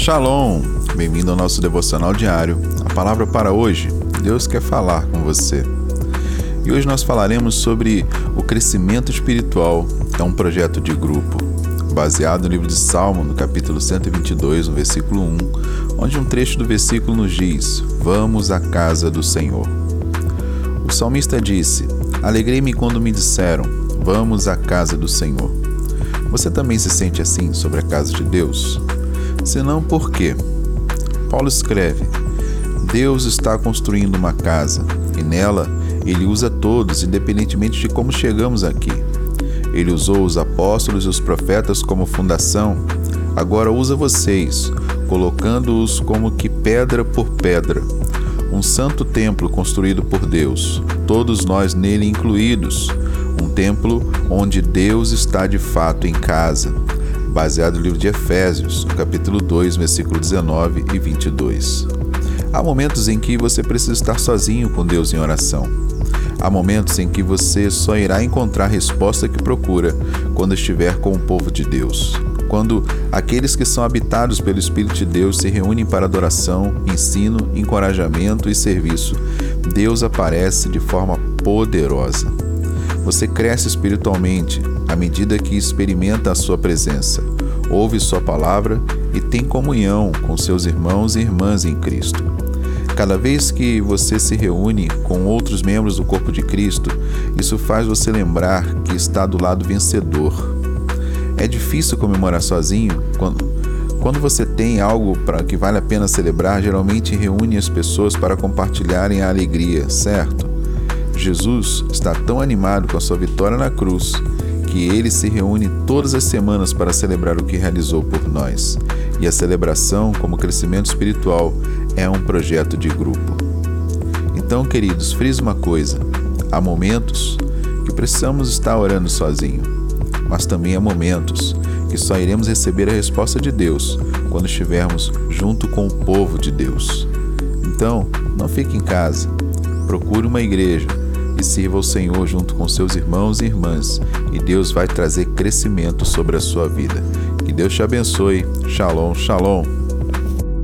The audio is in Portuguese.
Shalom! Bem-vindo ao nosso devocional diário. A palavra para hoje, Deus quer falar com você. E hoje nós falaremos sobre o crescimento espiritual. É um projeto de grupo, baseado no livro de Salmo, no capítulo 122, no versículo 1, onde um trecho do versículo nos diz: Vamos à casa do Senhor. O salmista disse: Alegrei-me quando me disseram: Vamos à casa do Senhor. Você também se sente assim sobre a casa de Deus? Se não, por quê? Paulo escreve: Deus está construindo uma casa e nela ele usa todos, independentemente de como chegamos aqui. Ele usou os apóstolos e os profetas como fundação, agora usa vocês, colocando-os como que pedra por pedra. Um santo templo construído por Deus, todos nós nele incluídos. Um templo onde Deus está de fato em casa, baseado no livro de Efésios, capítulo 2, versículo 19 e 22. Há momentos em que você precisa estar sozinho com Deus em oração. Há momentos em que você só irá encontrar a resposta que procura quando estiver com o povo de Deus. Quando aqueles que são habitados pelo Espírito de Deus se reúnem para adoração, ensino, encorajamento e serviço, Deus aparece de forma poderosa. Você cresce espiritualmente à medida que experimenta a sua presença, ouve sua palavra e tem comunhão com seus irmãos e irmãs em Cristo. Cada vez que você se reúne com outros membros do corpo de Cristo, isso faz você lembrar que está do lado vencedor. É difícil comemorar sozinho quando, quando você tem algo para que vale a pena celebrar, geralmente reúne as pessoas para compartilharem a alegria, certo? Jesus está tão animado com a sua vitória na cruz que ele se reúne todas as semanas para celebrar o que realizou por nós. E a celebração, como crescimento espiritual, é um projeto de grupo. Então, queridos, frise uma coisa: há momentos que precisamos estar orando sozinho, mas também há momentos que só iremos receber a resposta de Deus quando estivermos junto com o povo de Deus. Então, não fique em casa, procure uma igreja e sirva ao Senhor junto com seus irmãos e irmãs, e Deus vai trazer crescimento sobre a sua vida. Que Deus te abençoe. Shalom, shalom.